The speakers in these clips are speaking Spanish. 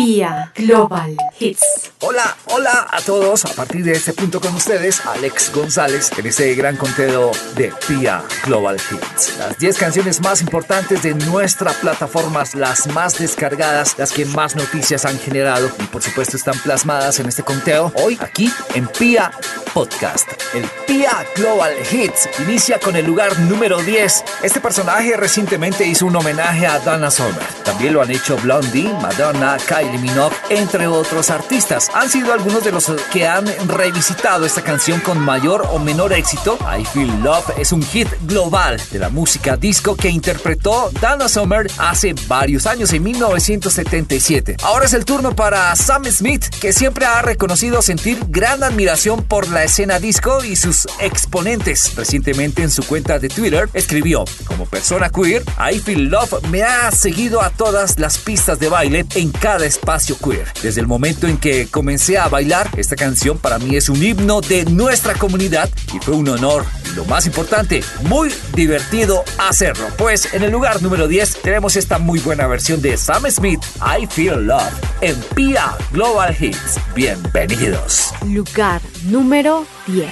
Pia Global Hits. Hola, hola a todos. A partir de este punto con ustedes, Alex González, en este gran conteo de Pia Global Hits. Las 10 canciones más importantes de nuestra plataforma, las más descargadas, las que más noticias han generado y por supuesto están plasmadas en este conteo hoy aquí en Pia Podcast. El Pia Global Hits inicia con el lugar número 10. Este personaje recientemente hizo un homenaje a Donna Summer. También lo han hecho Blondie, Madonna, Kylie Minogue, entre otros artistas. Han sido algunos de los que han revisitado esta canción con mayor o menor éxito. I Feel Love es un hit global de la música disco que interpretó Donna Summer hace varios años, en 1977. Ahora es el turno para Sam Smith, que siempre ha reconocido sentir gran admiración por la escena disco y sus exponentes. Recientemente en su cuenta de Twitter escribió, como persona queer, I Feel Love me ha seguido a todas las pistas de baile en cada espacio queer. Desde el momento en que comencé a bailar, esta canción para mí es un himno de nuestra comunidad y fue un honor y lo más importante, muy divertido hacerlo. Pues en el lugar número 10 tenemos esta muy buena versión de Sam Smith, I Feel Love, en Pia Global Hits. Bienvenidos. Lugar número 10.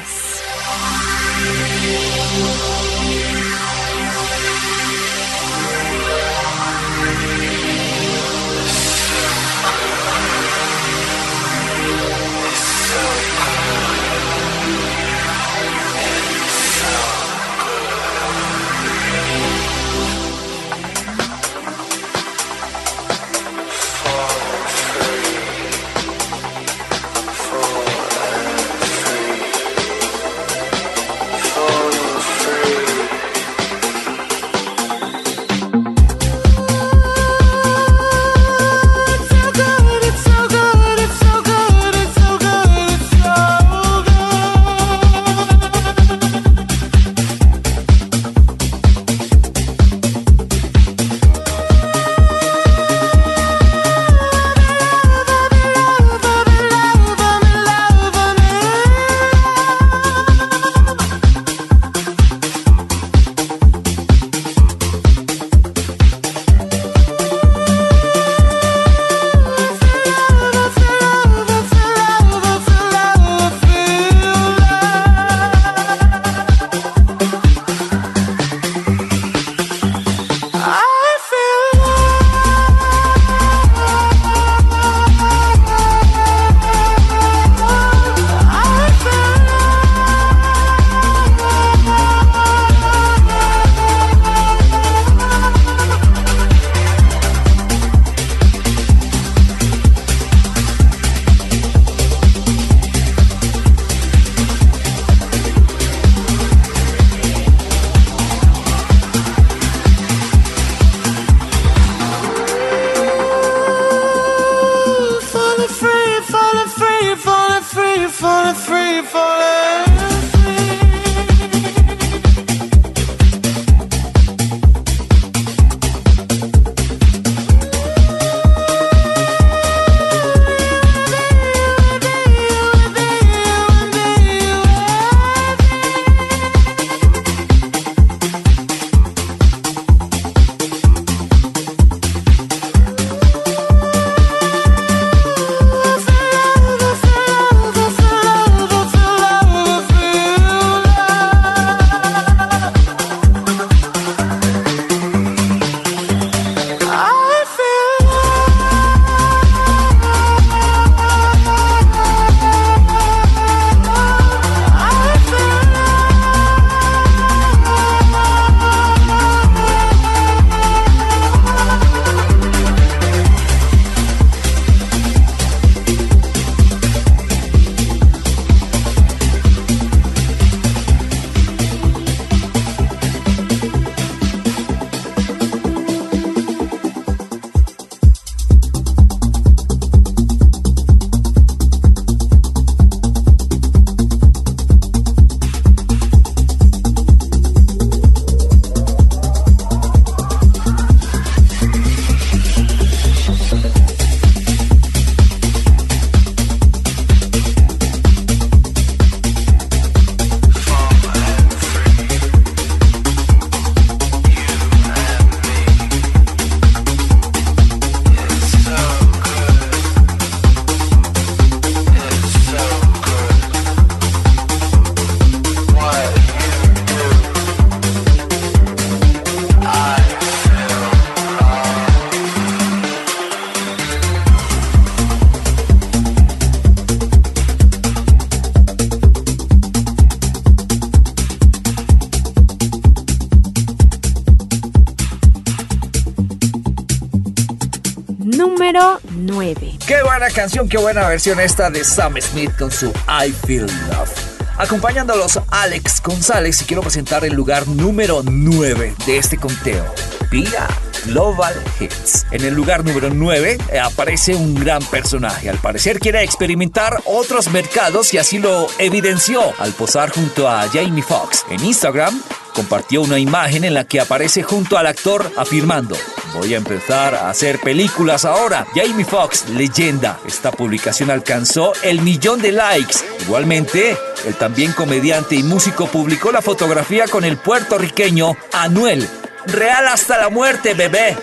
Número 9. Qué buena canción, qué buena versión esta de Sam Smith con su I Feel Love. Acompañándolos Alex González y quiero presentar el lugar número 9 de este conteo. Pia Global Hits. En el lugar número 9 eh, aparece un gran personaje. Al parecer quiere experimentar otros mercados y así lo evidenció al posar junto a Jamie Foxx. En Instagram compartió una imagen en la que aparece junto al actor afirmando, voy a empezar a hacer películas ahora. Jamie Foxx, leyenda. Esta publicación alcanzó el millón de likes. Igualmente, el también comediante y músico publicó la fotografía con el puertorriqueño Anuel. Real hasta la muerte, bebé.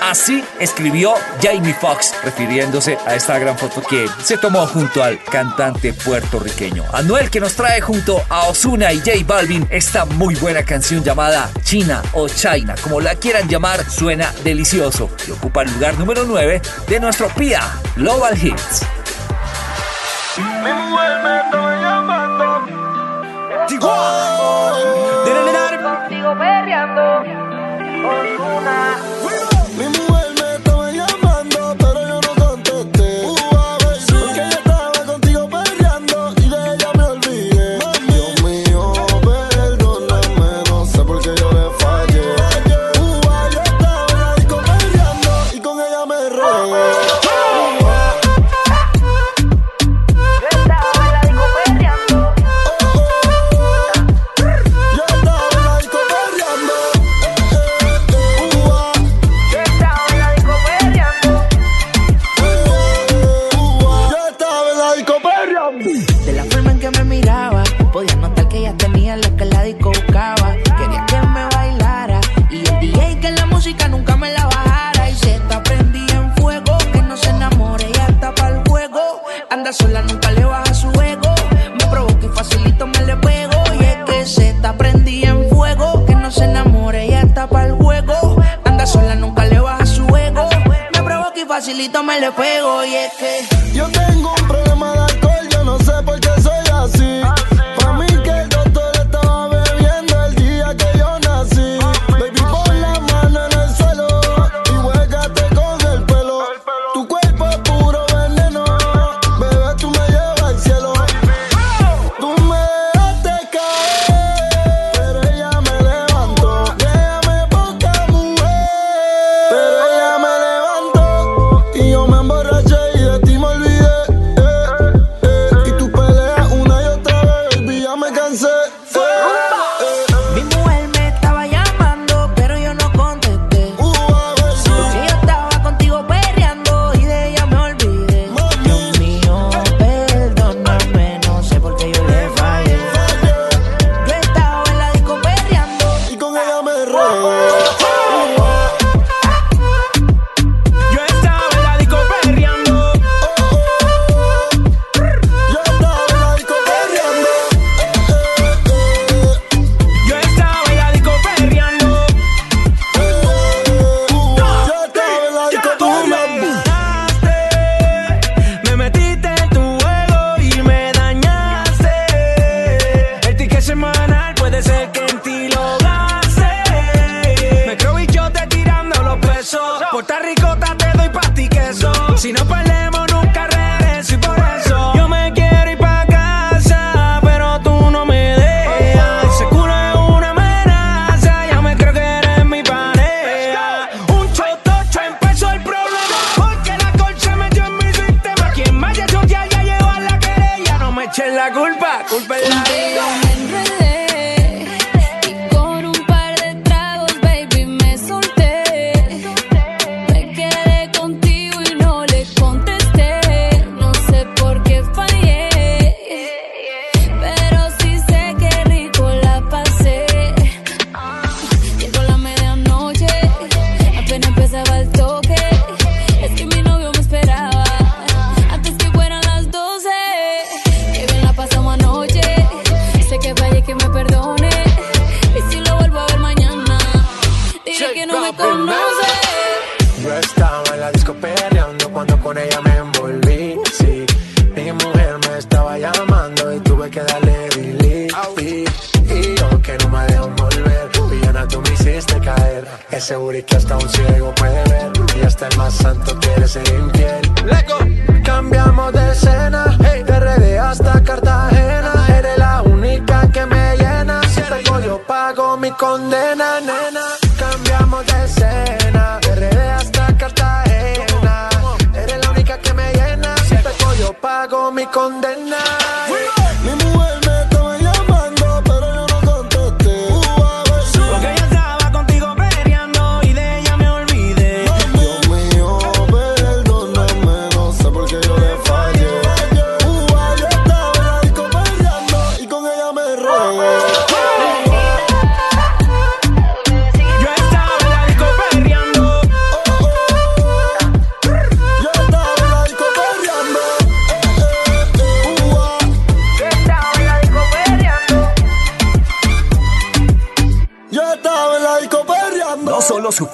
Así escribió Jamie Foxx, refiriéndose a esta gran foto que se tomó junto al cantante puertorriqueño. Anuel que nos trae junto a Osuna y J Balvin esta muy buena canción llamada China o China, como la quieran llamar, suena delicioso y ocupa el lugar número 9 de nuestro PIA Global Hits.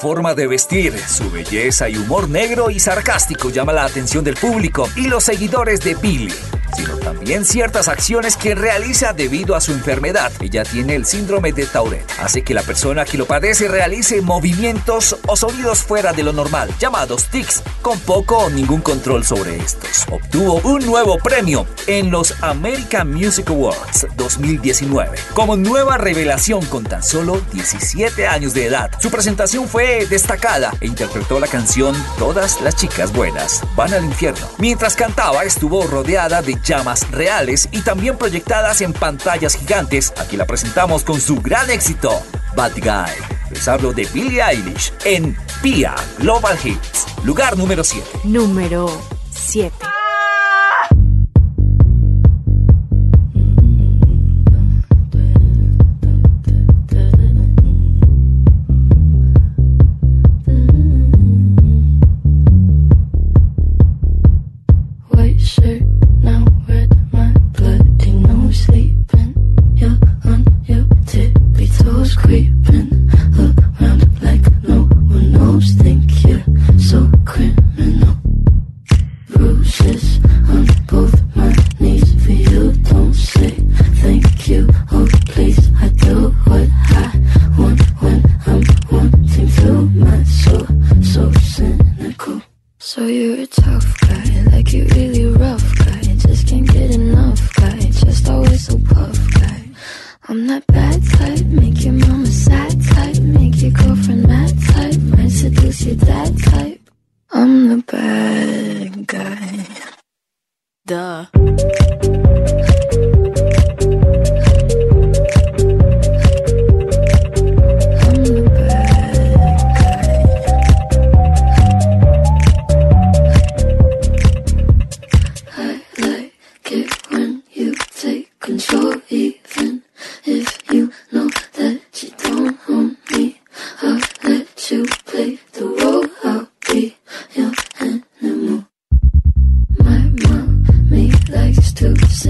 Forma de vestir, su belleza y humor negro y sarcástico llama la atención del público y los seguidores de Billy sino también ciertas acciones que realiza debido a su enfermedad. Ella tiene el síndrome de Tourette, hace que la persona que lo padece realice movimientos o sonidos fuera de lo normal, llamados tics, con poco o ningún control sobre estos. Obtuvo un nuevo premio en los American Music Awards 2019 como nueva revelación con tan solo 17 años de edad. Su presentación fue destacada e interpretó la canción Todas las chicas buenas van al infierno. Mientras cantaba estuvo rodeada de llamas reales y también proyectadas en pantallas gigantes. Aquí la presentamos con su gran éxito, Bad Guy. Les hablo de Billie Eilish en PIA Global Hits, lugar número 7. Número 7. to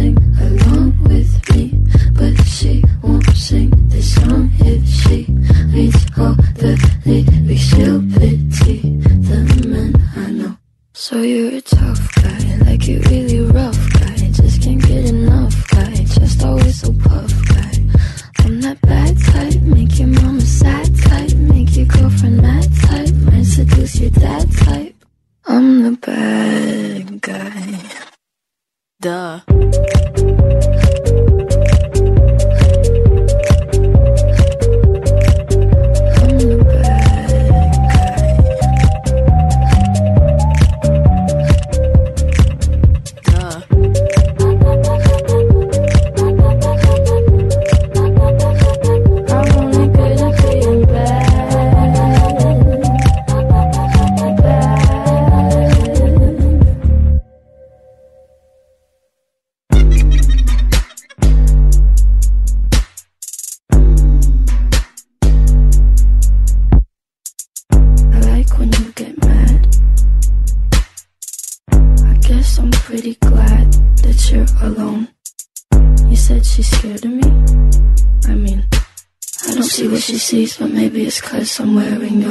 wearing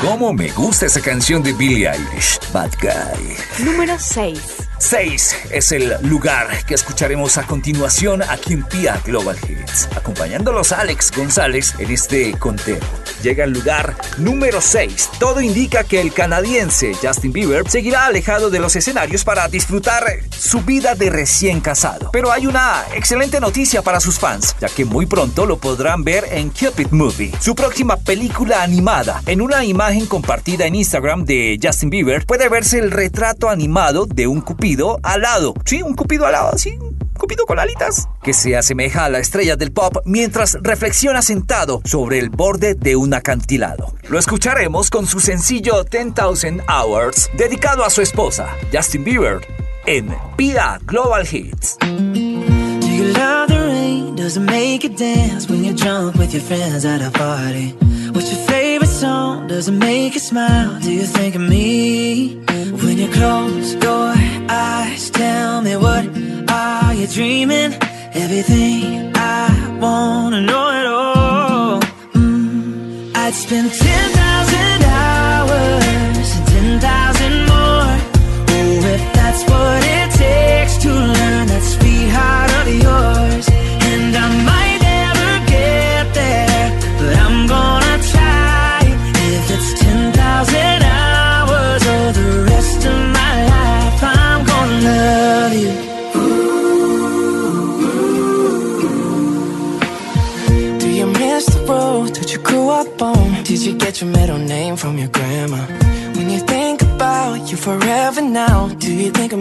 ¿Cómo me gusta esa canción de Billie Eilish? Bad Guy. Número 6. 6 es el lugar que escucharemos a continuación aquí en Pia Global Hits, acompañándolos a Alex González en este conteo. Llega el lugar número 6. Todo indica que el canadiense Justin Bieber seguirá alejado de los escenarios para disfrutar su vida de recién casado. Pero hay una excelente noticia para sus fans, ya que muy pronto lo podrán ver en Cupid Movie, su próxima película animada. En una imagen compartida en Instagram de Justin Bieber puede verse el retrato animado de un cupido alado. Sí, un cupido alado, sí, cupido con alitas. Que se asemeja a la estrella del pop mientras reflexiona sentado sobre el borde de un acantilado. Lo escucharemos con su sencillo 10,000 Hours, dedicado a su esposa, Justin Bieber, en Pia Global Hits. Do you love the rain? Does it make you dance when you're drunk with your friends at a party? What's your favorite song? Does it make you smile? Do you think of me? When you close your eyes, tell dreaming? Everything Your middle name from your grandma? When you think about you forever now, do you think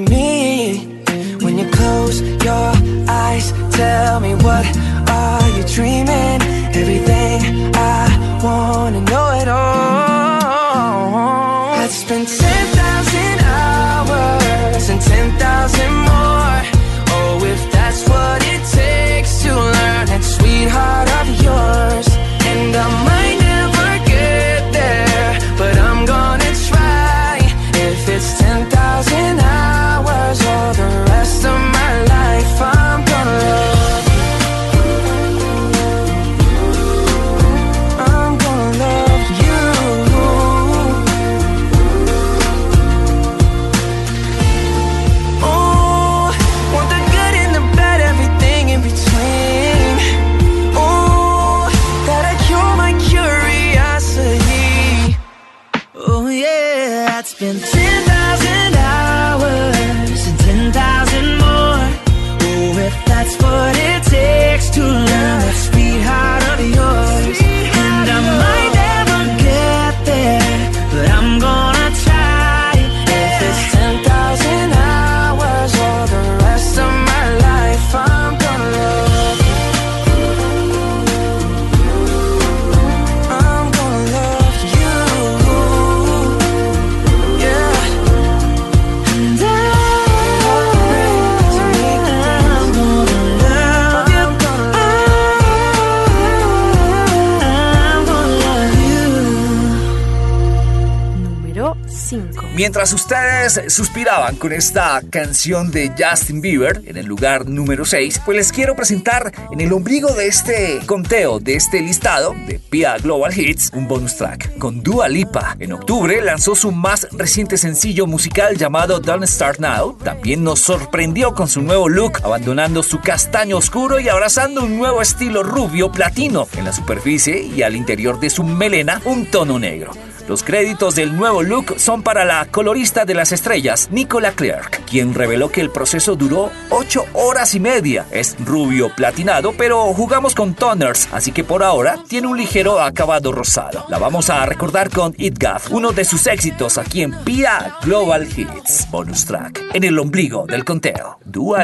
Mientras ustedes suspiraban con esta canción de Justin Bieber en el lugar número 6, pues les quiero presentar en el ombligo de este conteo, de este listado de Pia Global Hits, un bonus track con Dua Lipa. En octubre lanzó su más reciente sencillo musical llamado Don't Start Now. También nos sorprendió con su nuevo look, abandonando su castaño oscuro y abrazando un nuevo estilo rubio platino en la superficie y al interior de su melena un tono negro. Los créditos del nuevo look son para la colorista de las estrellas, Nicola Clark, quien reveló que el proceso duró 8 horas y media. Es rubio platinado, pero jugamos con toners, así que por ahora tiene un ligero acabado rosado. La vamos a recordar con It Gaff, uno de sus éxitos aquí en Pia Global Hits. Bonus track, en el ombligo del conteo, Dua.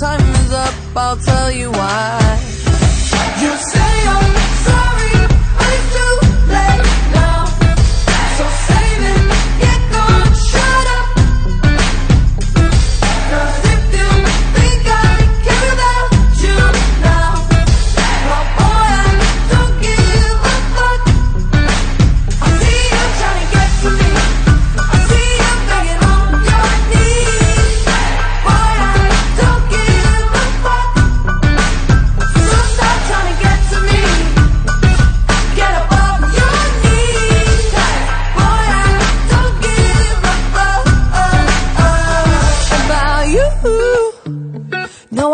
time is up. I'll tell you why. You say I'm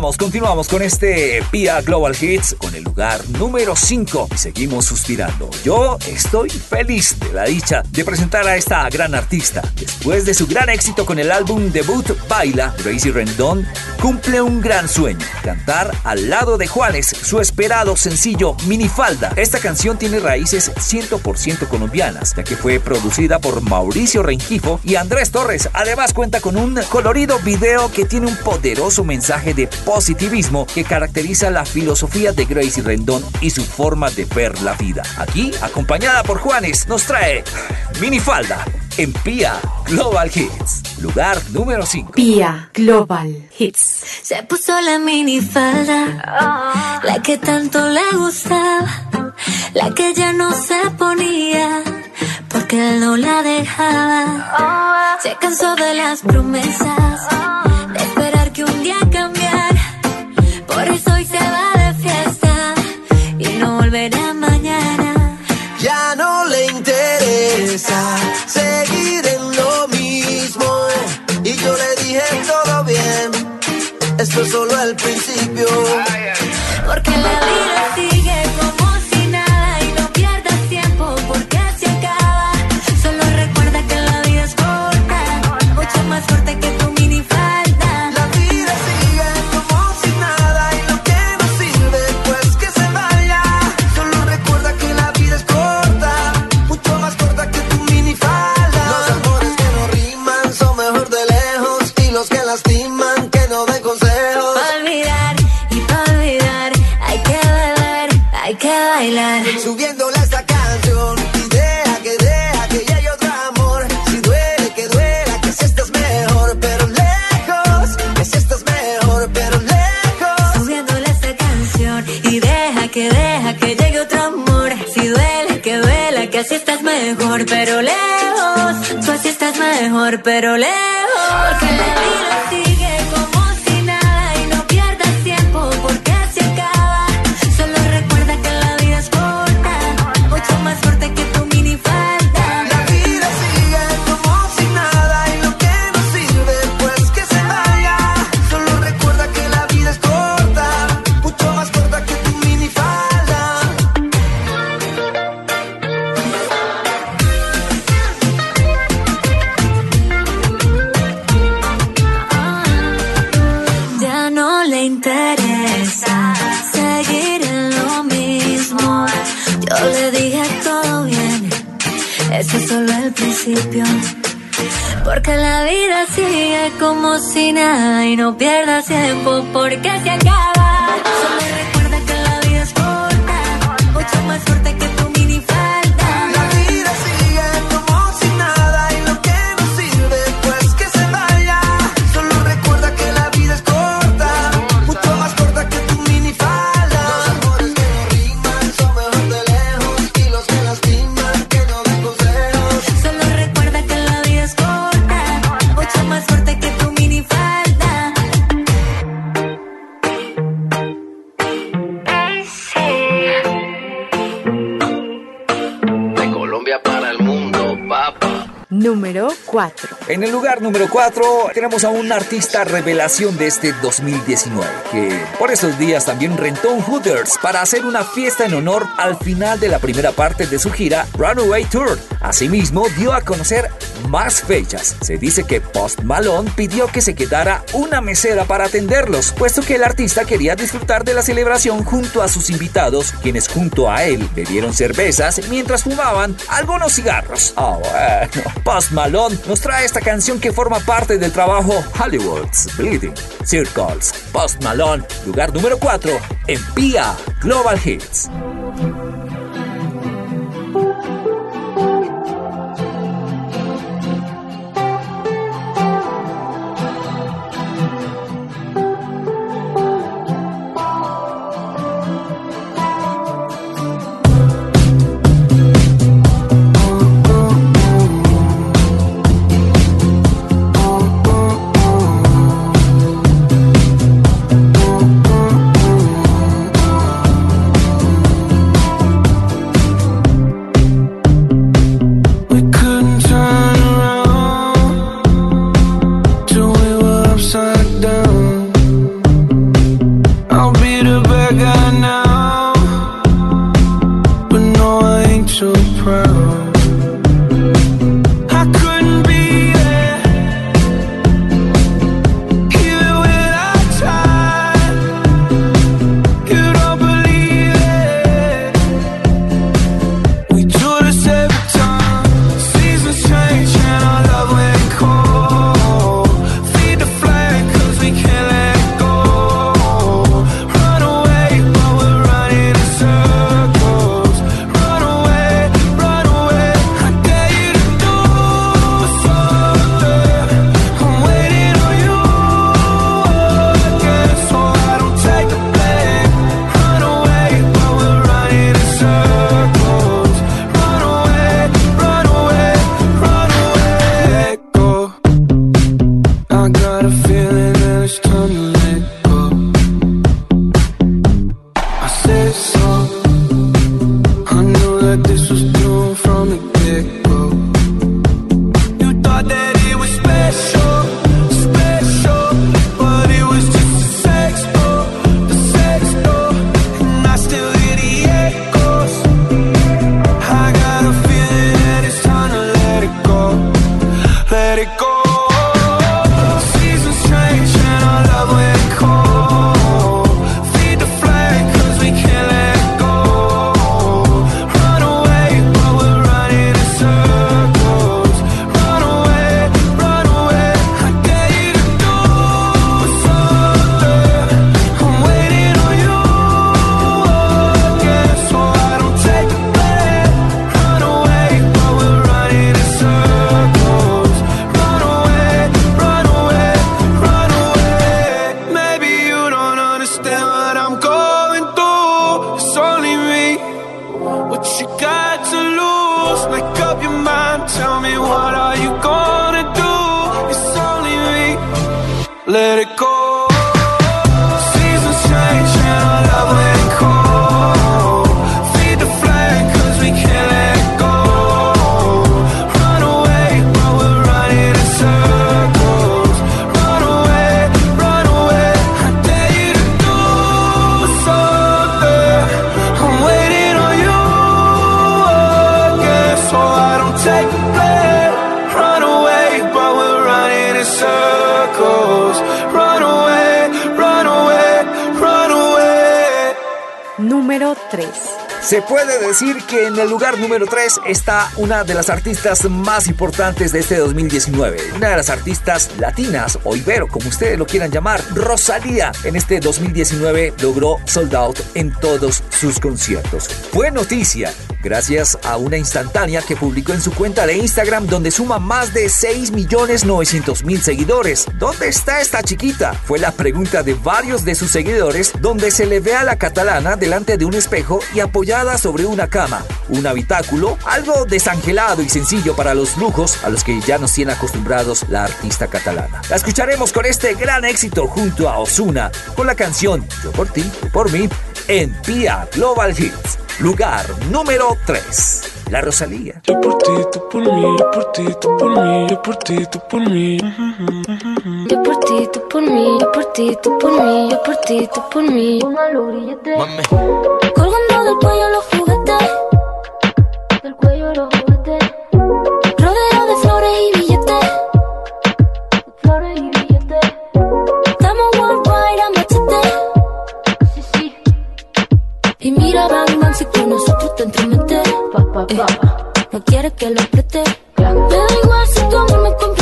continuamos con este PIA Global Hits con el lugar número 5 y seguimos suspirando. Yo estoy feliz de la dicha de presentar a esta gran artista. Después de su gran éxito con el álbum debut Baila, Gracie Rendón cumple un gran sueño, cantar al lado de Juanes su esperado sencillo Minifalda. Esta canción tiene raíces 100% colombianas, ya que fue producida por Mauricio Rengifo y Andrés Torres. Además cuenta con un colorido video que tiene un poderoso mensaje de positivismo que caracteriza la filosofía de Gracie Rendón y su forma de ver la vida. Aquí, acompañada por Juanes, nos trae Minifalda en Pia Global Hits, lugar número 5. Pia Global Hits. Se puso la minifalda, la que tanto le gustaba, la que ya no se ponía, porque él no la dejaba. Se cansó de las promesas, de esperar que un día cambiara, por eso hoy se va de fiesta y no volverá mañana. Ya no le interesa seguir en lo mismo. Y yo le dije todo bien, esto es solo el principio. Porque la vida sigue como si nada y no pierdas tiempo porque se acaba. Solo recuerda que la vida es corta, mucho más fuerte que minifalda. pero le Porque la vida sigue como si nada y no pierdas tiempo porque se acaba. Solo recuerda que la vida es corta, mucho más corta. En el lugar número 4 tenemos a un artista revelación de este 2019 que por esos días también rentó un Hooters para hacer una fiesta en honor al final de la primera parte de su gira Runaway Tour. Asimismo dio a conocer más fechas. Se dice que Post Malone pidió que se quedara una mesera para atenderlos, puesto que el artista quería disfrutar de la celebración junto a sus invitados, quienes junto a él bebieron cervezas mientras fumaban algunos cigarros. Ah, oh, bueno. Post Malone nos trae esta canción que forma parte del trabajo Hollywood's Bleeding Circles, Post Malone, lugar número 4 en PIA Global Hits. What you got to lose? Make up your mind, tell me what are you gonna do? It's only me, let it go Se puede decir que en el lugar número 3 está una de las artistas más importantes de este 2019. Una de las artistas latinas o ibero, como ustedes lo quieran llamar, Rosalía. En este 2019 logró sold out en todos sus conciertos. Fue noticia gracias a una instantánea que publicó en su cuenta de Instagram donde suma más de 6.900.000 seguidores. ¿Dónde está esta chiquita? Fue la pregunta de varios de sus seguidores donde se le ve a la catalana delante de un espejo y apoyada sobre una cama, un habitáculo, algo desangelado y sencillo para los lujos a los que ya nos tiene acostumbrados la artista catalana. La escucharemos con este gran éxito junto a Osuna con la canción Yo por ti, tú por mí en Pia Global Hits, lugar número 3. La Rosalía. Yo por ti, tú por mí, yo por ti, tú por mí, yo por ti, tú por mí. Yo por ti, tú por mí, yo por ti, tú por mí, yo por ti, tú por mí. Colgando del cuello los juguetes. Del cuello los juguetes. Rodeo de flores y billetes. Flores y billetes. Estamos worldwide a machete. Sí, sí. Y mira, bang, bang, si con nosotros te entromete. Pa, pa, pa. No quieres que lo apriete. Me da igual si tu amor me compromete.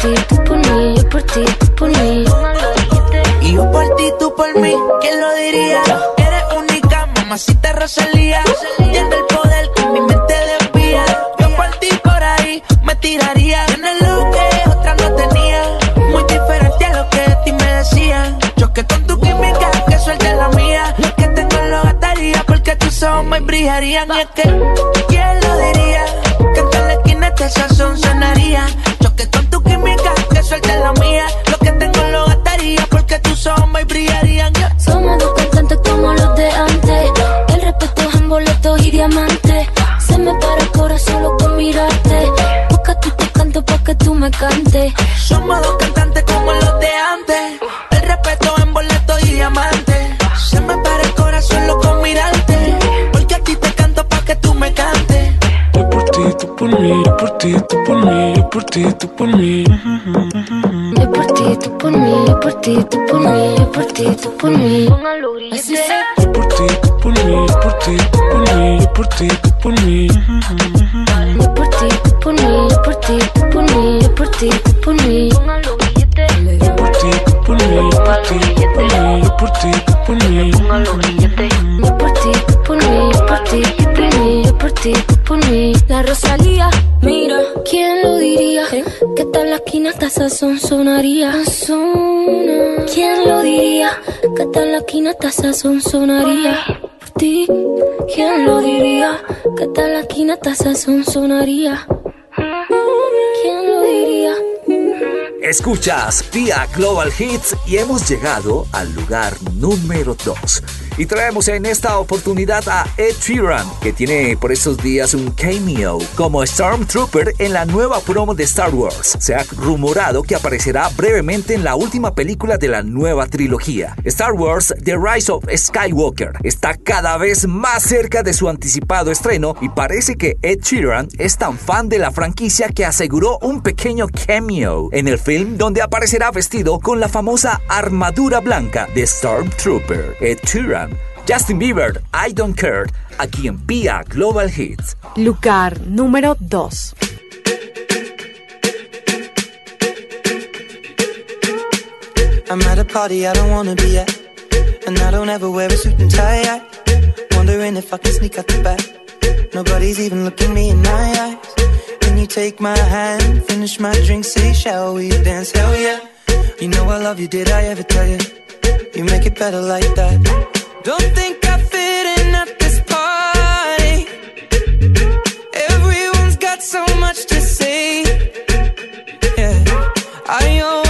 Ti, tú por mí, yo por ti, tú por mí. Y yo por ti, tú por mí, ¿quién lo diría? Eres única, mamacita Rosalía. Tiene el poder que mi mente desvía. Yo por ti por ahí me tiraría. Tienes lo que otra no tenía. Muy diferente a lo que de ti me decían. Choque con tu química, que suelte la mía. Que tengo lo gastaría porque tus ojos me brillarían. Y es que, ¿quién lo diría? Que en la esquina este sazón sonaría. Choque con suelte la mía. Lo que tengo lo gastaría porque tus ojos me brillarían. Yeah. Somos dos cantantes como los de antes. El respeto es en boletos y diamantes. Se me para el corazón solo con mirarte. Porque a ti te canto pa' que tú me cantes. Somos dos cantantes mí, yo por ti, tú por mí, yo por ti, tú por mí. Yo por ti, tú por mí, yo por ti, tú por mí, yo por ti, tú por mí. Póngalo Yo por ti, tú por mí, yo por ti, tú por mí, yo por ti, tú por mí. Yo por ti, tú por mí, yo por ti, tú por mí, yo por ti, tú por mí. Yo por ti, tú por mí, yo por ti, tú por mí, yo por ti, tú por mí. Ti, por mí. La Rosalía, mira, ¿quién lo diría? Que tal la esquina hasta sazón sonaría. Sazona. ¿Quién lo diría? Que tal la esquina hasta sazón sonaría. Por ti, ¿quién lo diría? Que tal la esquina hasta sazón sonaría. ¿Quién lo diría? Escuchas Pia Global Hits y hemos llegado al lugar número 2. Y traemos en esta oportunidad a Ed Sheeran, que tiene por estos días un cameo como Stormtrooper en la nueva promo de Star Wars. Se ha rumorado que aparecerá brevemente en la última película de la nueva trilogía. Star Wars The Rise of Skywalker está cada vez más cerca de su anticipado estreno y parece que Ed Sheeran es tan fan de la franquicia que aseguró un pequeño cameo en el film donde aparecerá vestido con la famosa armadura blanca de Stormtrooper. Ed Sheeran, Justin Bieber, I Don't Care, aquí en PIA Global Hits. Lugar número 2. I'm at a party I don't wanna be at. And I don't ever wear a suit and tie. I wondering if I can sneak out the back. Nobody's even looking me in my eyes. Can you take my hand, finish my drink, say, shall we dance? Hell yeah. You know I love you, did I ever tell you? You make it better like that. Don't think I fit in at this party. Everyone's got so much to say. Yeah, I always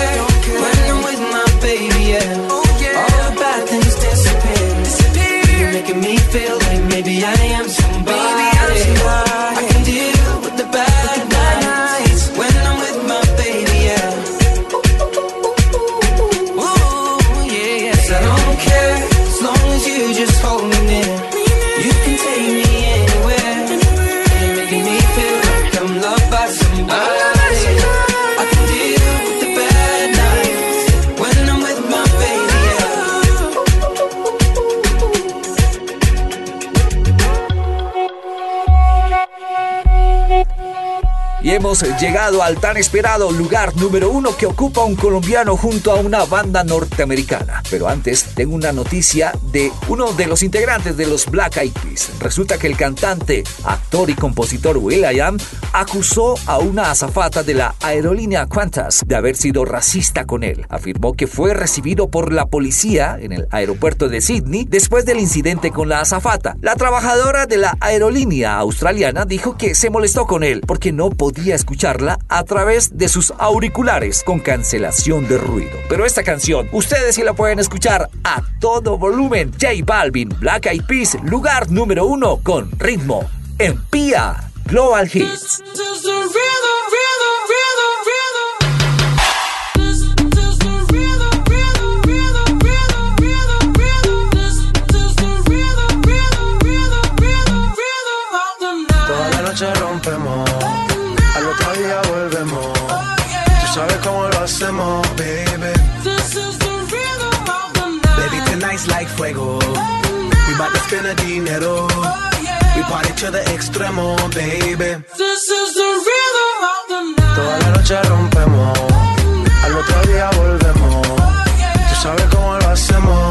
llegado al tan esperado lugar número uno que ocupa un colombiano junto a una banda norteamericana. Pero antes tengo una noticia de uno de los integrantes de los Black Eyed Peas. Resulta que el cantante, actor y compositor Will.i.am acusó a una azafata de la aerolínea Qantas de haber sido racista con él. Afirmó que fue recibido por la policía en el aeropuerto de Sydney después del incidente con la azafata. La trabajadora de la aerolínea australiana dijo que se molestó con él porque no podía escucharla a través de sus auriculares con cancelación de ruido. Pero esta canción, ustedes sí la pueden escuchar a todo volumen. J Balvin, Black Eyed Peas, lugar número uno con ritmo en Pia Global Hits. Rompemos, volvemos. Tú sabes cómo lo hacemos, baby. Baby, tonight's like fuego. We bout to spend the dinero. To the extremo, baby. This is the rhythm of the night. Toda la noche rompemos, al otro día volvemos. Tú sabes cómo lo hacemos,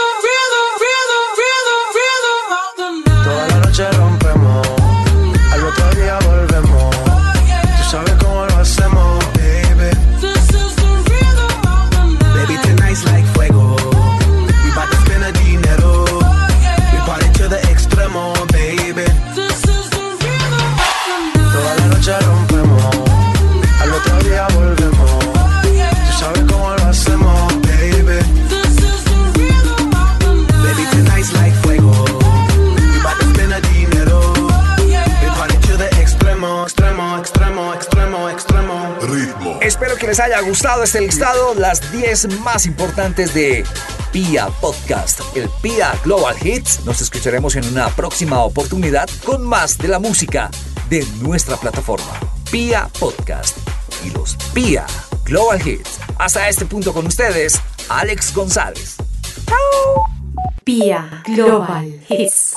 les haya gustado este listado, las 10 más importantes de Pia Podcast, el Pia Global Hits. Nos escucharemos en una próxima oportunidad con más de la música de nuestra plataforma, Pia Podcast y los Pia Global Hits. Hasta este punto con ustedes, Alex González. Pia Global Hits.